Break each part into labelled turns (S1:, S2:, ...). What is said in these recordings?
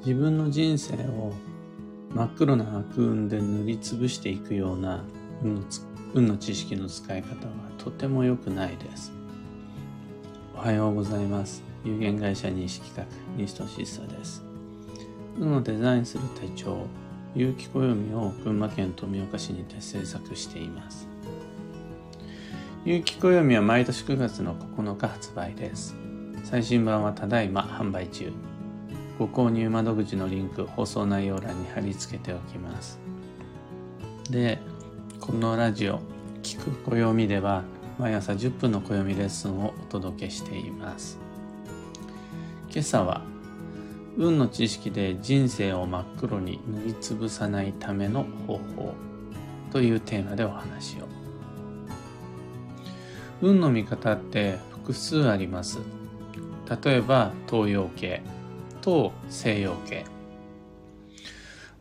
S1: 自分の人生を真っ黒な悪運で塗りつぶしていくような運の運の知識の使い方はとても良くないです。おはようございます。有限会社西企画西俊久です。運をデザインする手帳、有機暦を群馬県富岡市にて制作しています。有機暦は毎年9月の9日発売です。最新版はただいま販売中。ご購入窓口のリンク、放送内容欄に貼り付けておきます。で、このラジオ、聞く暦では、毎朝10分の暦レッスンをお届けしています。今朝は、運の知識で人生を真っ黒に塗りつぶさないための方法というテーマでお話を。運の見方って複数あります。例えば東洋系と西洋系。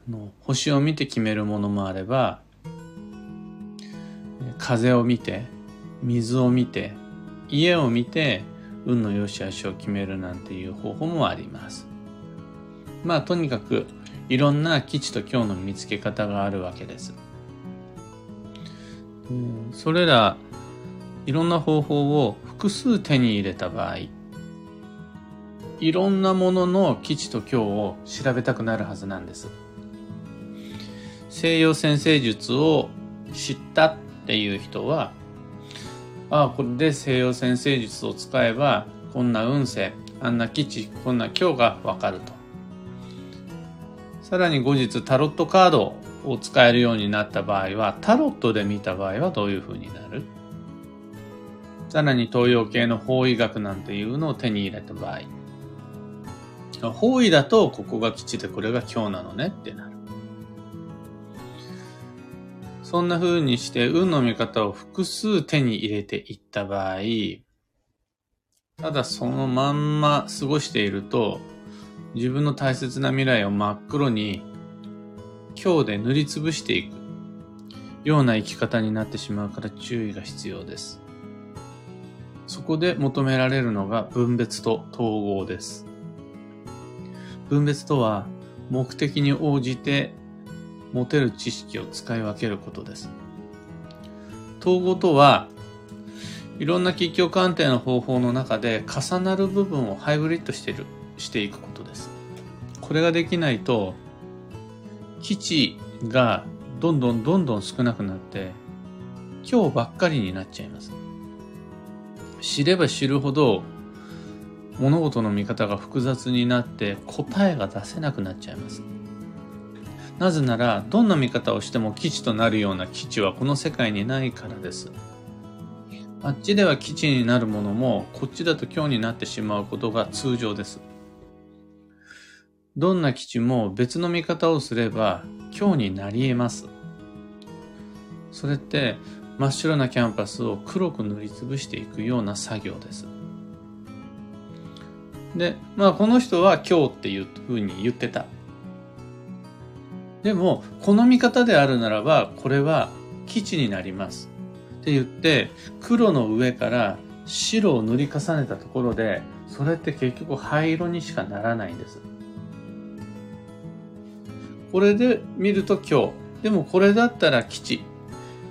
S1: の星を見て決めるものもあれば風を見て水を見て家を見て運の良し悪しを決めるなんていう方法もあります。まあとにかくいろんな基地と今日の見つけ方があるわけです。それらいろんな方法を複数手に入れた場合いろんなものの基地と今日を調べたくなるはずなんです。西洋先生術を知ったっていう人はああこれで西洋先生術を使えばこんな運勢あんな基地こんな今日がわかると。さらに後日タロットカードを使えるようになった場合はタロットで見た場合はどういう風になる？さらに東洋系の法医学なんていうのを手に入れた場合。方位だとここが基地でこれが今日なのねってなる。そんな風にして運の見方を複数手に入れていった場合、ただそのまんま過ごしていると、自分の大切な未来を真っ黒に今日で塗りつぶしていくような生き方になってしまうから注意が必要です。そこで求められるのが分別と統合です。分別とは目的に応じて持てる知識を使い分けることです。統合とはいろんな吉祥鑑定の方法の中で重なる部分をハイブリッドしてるしていくことです。これができないと基地がどんどんどんどん少なくなって今日ばっかりになっちゃいます。知れば知るほど物事の見方が複雑になって答えが出せなくなっちゃいます。なぜなら、どんな見方をしても基地となるような基地はこの世界にないからです。あっちでは基地になるものも、こっちだと今日になってしまうことが通常です。どんな基地も別の見方をすれば今日になり得ます。それって真っ白なキャンパスを黒く塗りつぶしていくような作業です。で、まあこの人は今日っていうふうに言ってた。でも、この見方であるならば、これは基地になります。って言って、黒の上から白を塗り重ねたところで、それって結局灰色にしかならないんです。これで見ると今日。でもこれだったら基地。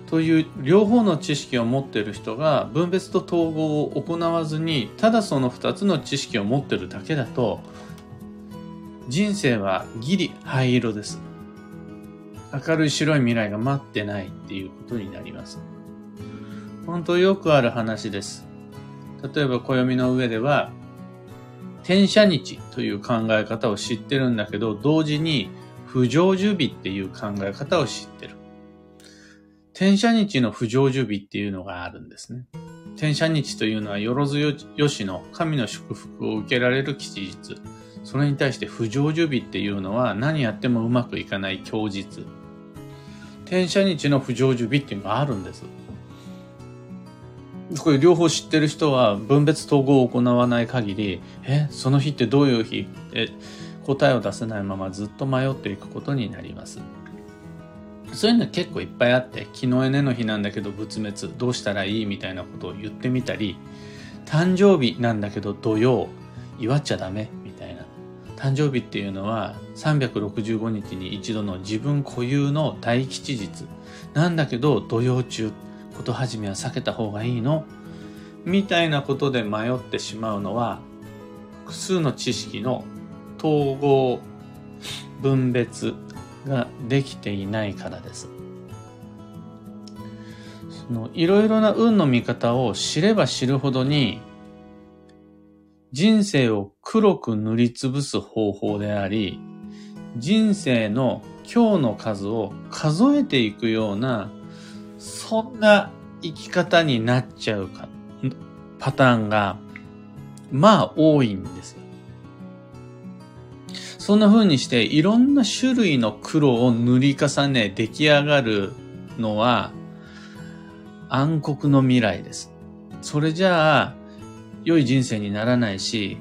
S1: という両方の知識を持っている人が分別と統合を行わずにただその2つの知識を持ってるだけだと人生はギリ灰色です。明るい白い未来が待ってないっていうことになります。本当よくある話です。例えば暦の上では、転写日という考え方を知ってるんだけど、同時に不成就日っていう考え方を知ってる。転写日の不成就日っていうのがあるんですね。転写日というのは、よろずよしの神の祝福を受けられる吉日。それに対して不成就日っていうのは何やってもうまくいかない強日。転写日の不成就日っていうのがあるんです。これ両方知ってる人は分別統合を行わない限り、え、その日ってどういう日？え、答えを出せないままずっと迷っていくことになります。そういうの結構いっぱいあって、昨日エネの日なんだけど仏滅、どうしたらいいみたいなことを言ってみたり、誕生日なんだけど土曜、祝っちゃダメみたいな誕生日っていうのは365日に一度の自分固有の大吉日。なんだけど土曜中、こと始めは避けた方がいいのみたいなことで迷ってしまうのは複数の知識の統合、分別ができていないからです。そのいろいろな運の見方を知れば知るほどに人生を黒く塗りつぶす方法であり、人生の今日の数を数えていくような、そんな生き方になっちゃうか、パターンが、まあ多いんですよ。そんな風にしていろんな種類の黒を塗り重ね出来上がるのは暗黒の未来です。それじゃあ良い人生にならないし、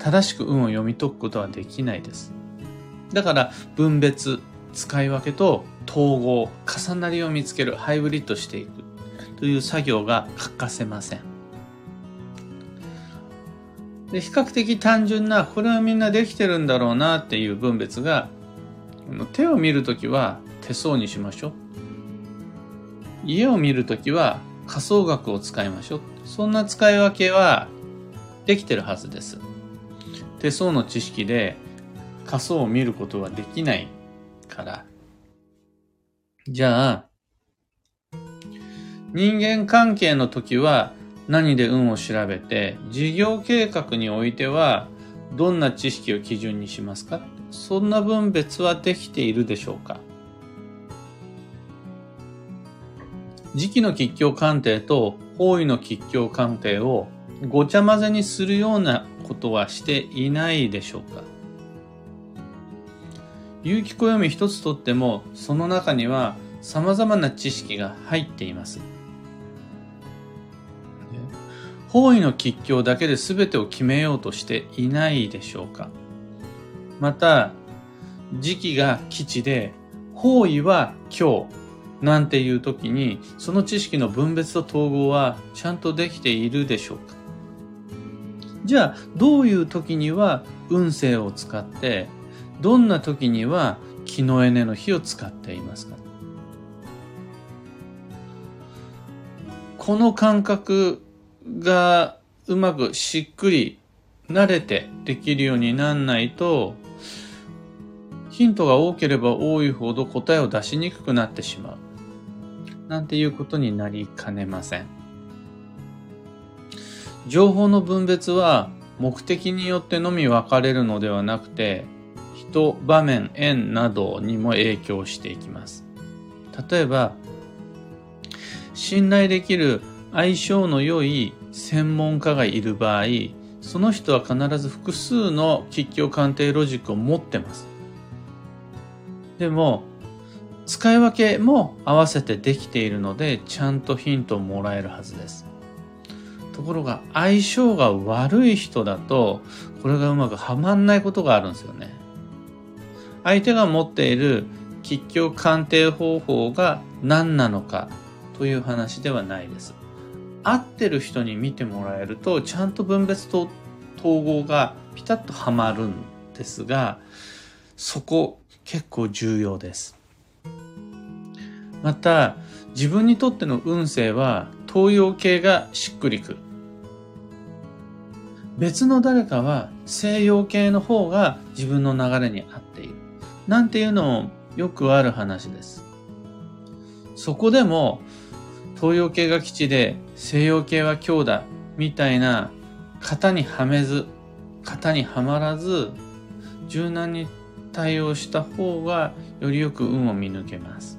S1: 正しく運を読み解くことはできないです。だから分別、使い分けと統合、重なりを見つける、ハイブリッドしていくという作業が欠かせません。で比較的単純な、これはみんなできてるんだろうなっていう分別が、手を見るときは手相にしましょう。家を見るときは仮想学を使いましょう。そんな使い分けはできてるはずです。手相の知識で仮想を見ることはできないから。じゃあ、人間関係の時は何で運を調べて、事業計画においてはどんな知識を基準にしますか？そんな分別はできているでしょうか？時期の吉凶鑑定と方位の吉凶鑑定をごちゃ混ぜにするようなことはしていないでしょうか？有機暦一つとってもその中には様々な知識が入っています。方位の吉凶だけで全てを決めようとしていないでしょうか。また、時期が基地で、方位は今日なんていう時に、その知識の分別と統合はちゃんとできているでしょうか。じゃあ、どういう時には運勢を使って、どんな時には気のエネの火を使っていますか。この感覚がうまくしっくり慣れてできるようになんないと、ヒントが多ければ多いほど答えを出しにくくなってしまう。なんていうことになりかねません。情報の分別は目的によってのみ分かれるのではなくて、人、場面、縁などにも影響していきます。例えば、信頼できる相性の良い専門家がいる場合、その人は必ず複数の吉凶鑑定ロジックを持ってます。でも、使い分けも合わせてできているので、ちゃんとヒントをもらえるはずです。ところが相性が悪い人だとこれがうまくはまんないことがあるんですよね。相手が持っている吉凶鑑定方法が何なのかという話ではないです。合ってる人に見てもらえるとちゃんと分別と統合がピタッとはまるんですがそこ結構重要です。また自分にとっての運勢は東洋系がしっくりくる。別の誰かは西洋系の方が自分の流れに合っている。なんていうのもよくある話です。そこでも東洋系が基地で西洋系は強だみたいな型にはめず、型にはまらず柔軟に対応した方がよりよく運を見抜けます。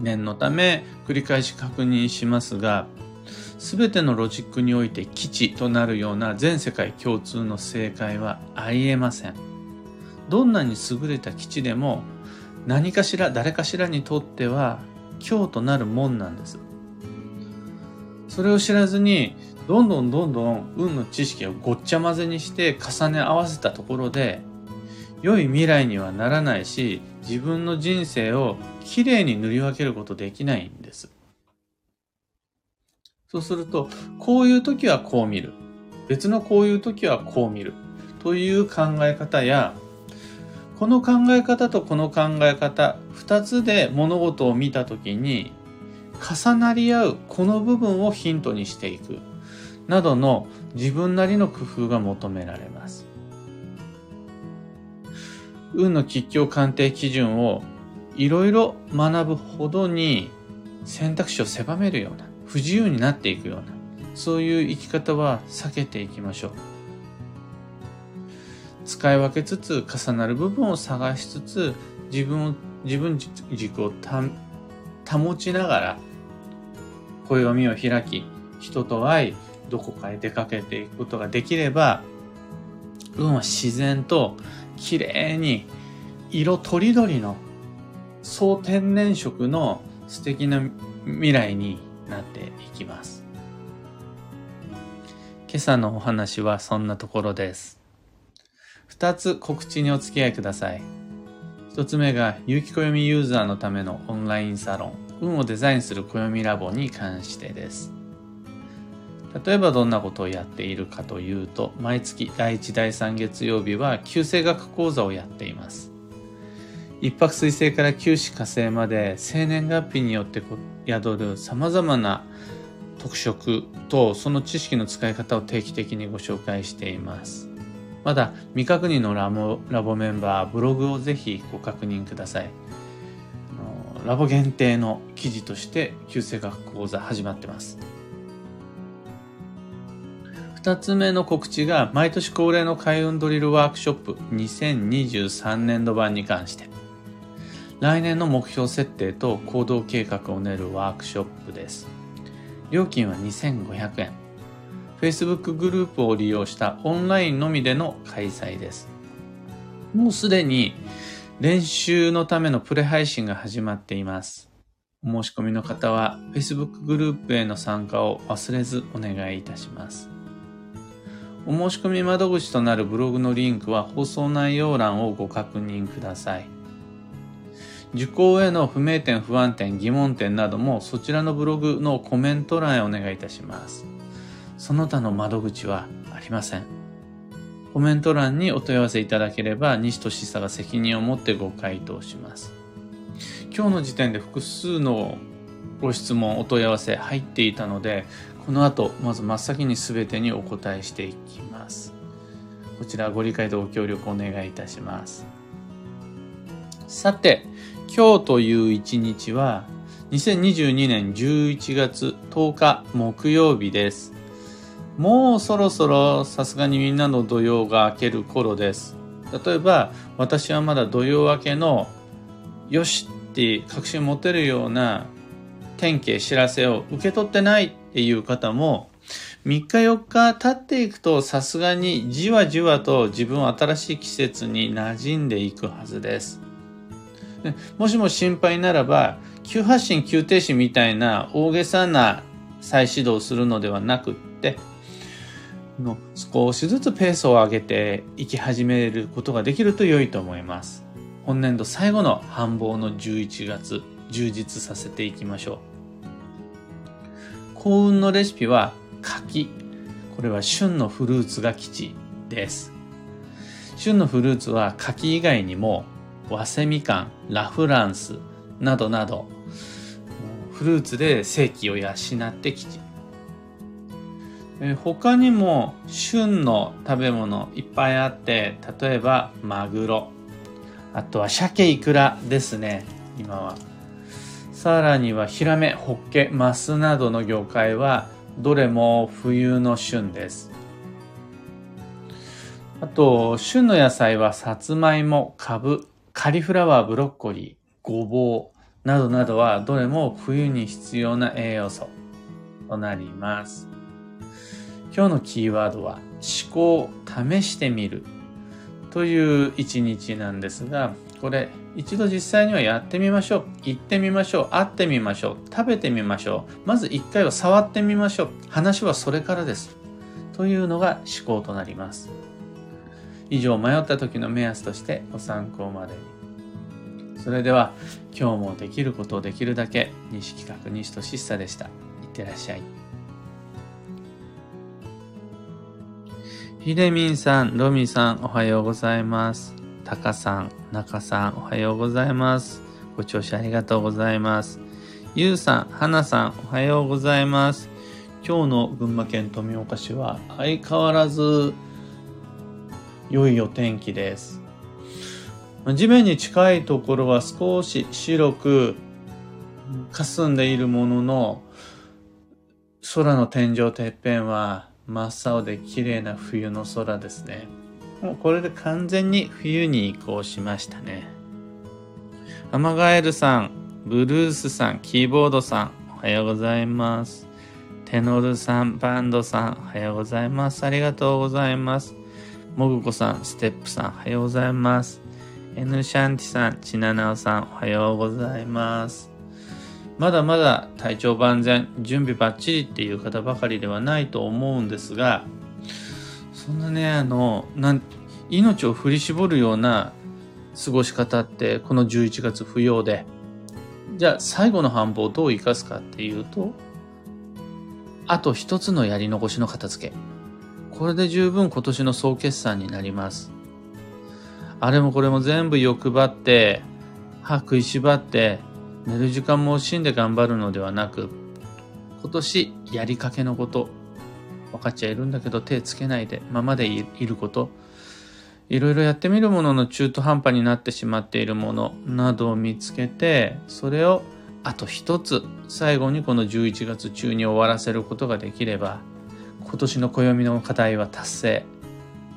S1: 念のため繰り返し確認しますが、全てのロジックにおいて基地となるような全世界共通の正解はありえません。どんなに優れた基地でも何かしら誰かしらにとっては今日となるもんなんです。それを知らずにどんどんどんどん運の知識をごっちゃ混ぜにして重ね合わせたところで良い未来にはならないし自分の人生をきれいに塗り分けることできないんです。そうすると、こういう時はこう見る。別のこういう時はこう見る。という考え方や、この考え方とこの考え方、二つで物事を見たときに、重なり合うこの部分をヒントにしていく、などの自分なりの工夫が求められます。運の吉凶鑑定基準をいろいろ学ぶほどに選択肢を狭めるような、不自由になっていくような、そういう生き方は避けていきましょう。使い分けつつ重なる部分を探しつつ自分を自分軸を保ちながら暦を開き人と会いどこかへ出かけていくことができれば運は自然と綺麗に色とりどりの総天然色の素敵な未来になっていきます。今朝のお話はそんなところです。二つ告知にお付き合いください。一つ目が、有機暦ユーザーのためのオンラインサロン、運をデザインする暦ラボに関してです。例えばどんなことをやっているかというと、毎月第1、第3月曜日は旧星学講座をやっています。一泊水星から九死火星まで生年月日によって宿る様々な特色とその知識の使い方を定期的にご紹介しています。まだ未確認のラボラボメンバー、ブログをぜひご確認ください。ラボ限定の記事として旧星学講座始まってます。二つ目の告知が毎年恒例の開運ドリルワークショップ2023年度版に関して来年の目標設定と行動計画を練るワークショップです。料金は2500円。Facebook グループを利用したオンラインのみでの開催です。もうすでに練習のためのプレ配信が始まっています。お申し込みの方は Facebook グループへの参加を忘れずお願いいたします。お申し込み窓口となるブログのリンクは放送内容欄をご確認ください。受講への不明点、不安点、疑問点などもそちらのブログのコメント欄へお願いいたします。その他の窓口はありません。コメント欄にお問い合わせいただければ西俊久が責任を持ってご回答します。今日の時点で複数のご質問、お問い合わせ入っていたので、この後、まず真っ先に全てにお答えしていきます。こちらご理解とご協力お願いいたします。さて、今日という一日は2022年11月10日木曜日です。もうそろそろさすがにみんなの土曜が明ける頃です。例えば私はまだ土曜明けのよしって確信持てるような天気知らせを受け取ってないっていう方も3日4日経っていくとさすがにじわじわと自分は新しい季節に馴染んでいくはずです。もしも心配ならば、急発進、急停止みたいな大げさな再始動するのではなくって、の少しずつペースを上げていき始めることができると良いと思います。本年度最後の繁忙の11月、充実させていきましょう。幸運のレシピは柿。これは旬のフルーツが吉です。旬のフルーツは柿以外にも早生みかん、ラフランスなどなど、フルーツで生気を養ってきち。他にも旬の食べ物いっぱいあって、例えばマグロ、あとは鮭イクラですね、今は。さらにはヒラメ、ホッケ、マスなどの魚介はどれも冬の旬です。あと、旬の野菜はさつまいも、かぶ、カリフラワー、ブロッコリー、ごぼうなどなどはどれも冬に必要な栄養素となります。今日のキーワードは思考試してみるという一日なんですが、これ一度実際にはやってみましょう。行ってみましょう。会ってみましょう。食べてみましょう。まず一回は触ってみましょう。話はそれからです。というのが思考となります。以上迷った時の目安としてご参考までに。それでは今日もできることをできるだけ西企画西俊久でした。いってらっしゃい。ひでみんさん、ロミさん、おはようございます。たかさん、なかさん、おはようございます。ご聴取ありがとうございます。ゆうさん、はなさん、おはようございます。今日の群馬県富岡市は相変わらず良いお天気です。地面に近いところは少し白く霞んでいるものの空の天井てっぺんは真っ青で綺麗な冬の空ですね。もうこれで完全に冬に移行しましたね。アマガエルさん、ブルースさん、キーボードさん、おはようございます。テノルさん、バンドさん、おはようございます。ありがとうございます。もぐこさん、ステップさん、おはようございます。エヌシャンティさん、チナナオさん、おはようございます。まだまだ体調万全、準備バッチリっていう方ばかりではないと思うんですが、そんなね、あの、なん命を振り絞るような過ごし方ってこの11月不要で、じゃあ最後の繁忙をどう生かすかっていうと、あと一つのやり残しの片付け。これで十分今年の総決算になります。あれもこれも全部欲張って、歯食いしばって、寝る時間も惜しんで頑張るのではなく、今年やりかけのこと、分かっちゃいるんだけど手つけないでままでいること、いろいろやってみるものの中途半端になってしまっているものなどを見つけて、それをあと一つ最後にこの11月中に終わらせることができれば、今年の暦の課題は達成。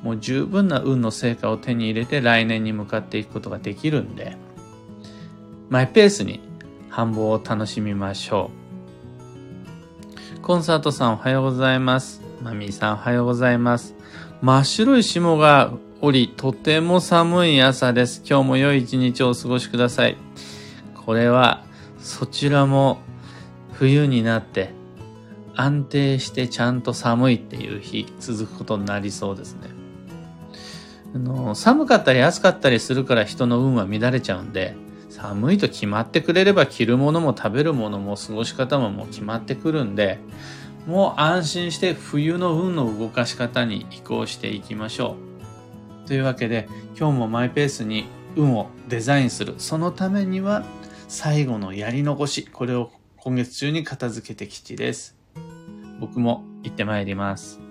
S1: もう十分な運の成果を手に入れて来年に向かっていくことができるんで、マイペースに繁忙を楽しみましょう。コンサートさんおはようございます。マミーさんおはようございます。真っ白い霜が降り、とても寒い朝です。今日も良い一日をお過ごしください。これは、そちらも冬になって安定してちゃんと寒いっていう日続くことになりそうですね。あの寒かったり暑かったりするから人の運は乱れちゃうんで、寒いと決まってくれれば着るものも食べるものも過ごし方ももう決まってくるんで、もう安心して冬の運の動かし方に移行していきましょう。というわけで今日もマイペースに運をデザインする。そのためには最後のやり残し。これを今月中に片付けてきちです。僕も行ってまいります。